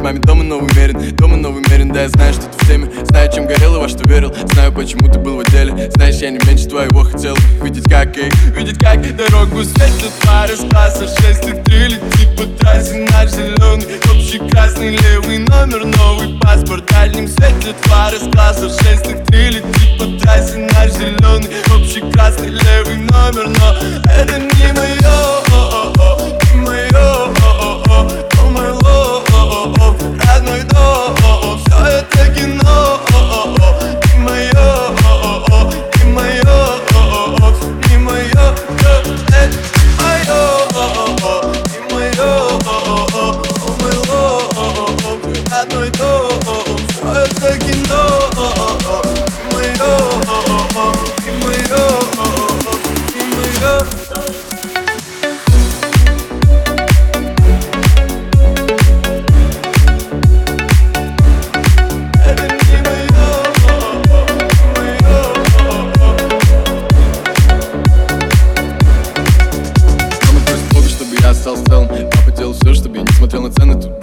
к маме дома, но умерен Дома, новый мерин да, я знаю, что ты в теме. Знаю, чем горел и во что верил. Знаю, почему ты был в отделе Знаешь, я не меньше твоего хотел Видеть как, эй, видеть как Дорогу светит пары с класса 6 и 3 Летит по трассе на зеленый Общий красный левый номер, новый паспорт. Дальним светит пары с класса 6 и 3 Летит по трассе на зеленый родной дом это кино. Не мое, не Мама просит Бога, чтобы я остался целым. Папа делал все, чтобы я не смотрел на цены. Тут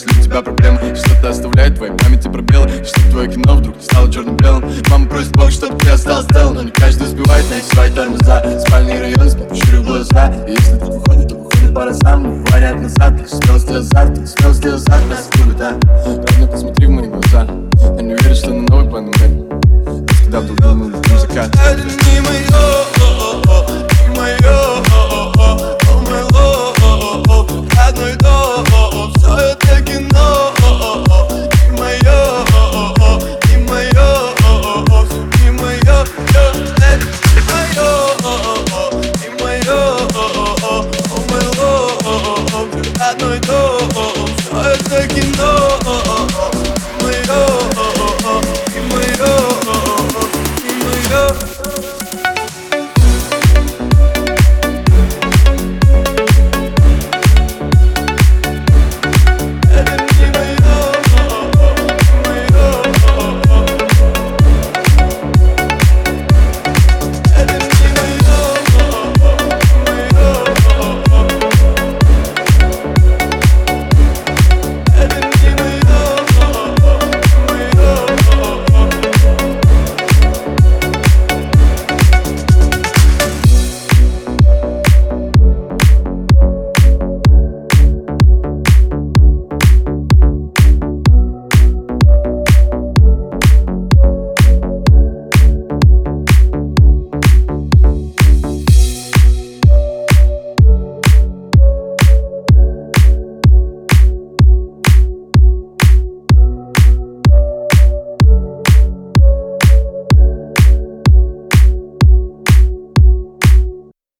если у тебя проблемы Что-то оставляет в твоей памяти пробелы Чтобы твое кино вдруг стало черным-белым Мама просит Бога, чтобы ты остался целым Но не каждый успевает найти свои тормоза Спальный район, смотрю, щурю глаза. И если тут выходит, то выходит пара сам говорят назад, так смелости азарт Так смелости азарт, нас любит, да. Ровно посмотри в мои глаза. Я не уверен, что на новый план умеет когда вдруг был закат Это не мое, Kad noj to, sa e te kindo